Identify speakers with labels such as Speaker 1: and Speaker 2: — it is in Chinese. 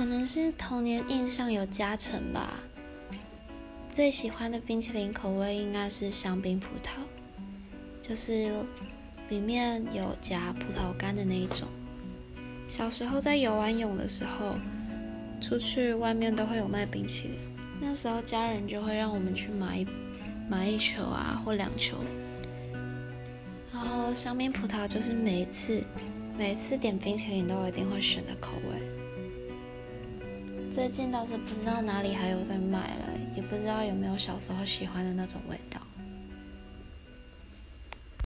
Speaker 1: 可能是童年印象有加成吧。最喜欢的冰淇淋口味应该是香槟葡萄，就是里面有夹葡萄干的那一种。小时候在游完泳的时候，出去外面都会有卖冰淇淋，那时候家人就会让我们去买买一球啊或两球。然后香槟葡萄就是每一次每一次点冰淇淋都一定会选的口味。最近倒是不知道哪里还有在卖了，也不知道有没有小时候喜欢的那种味道。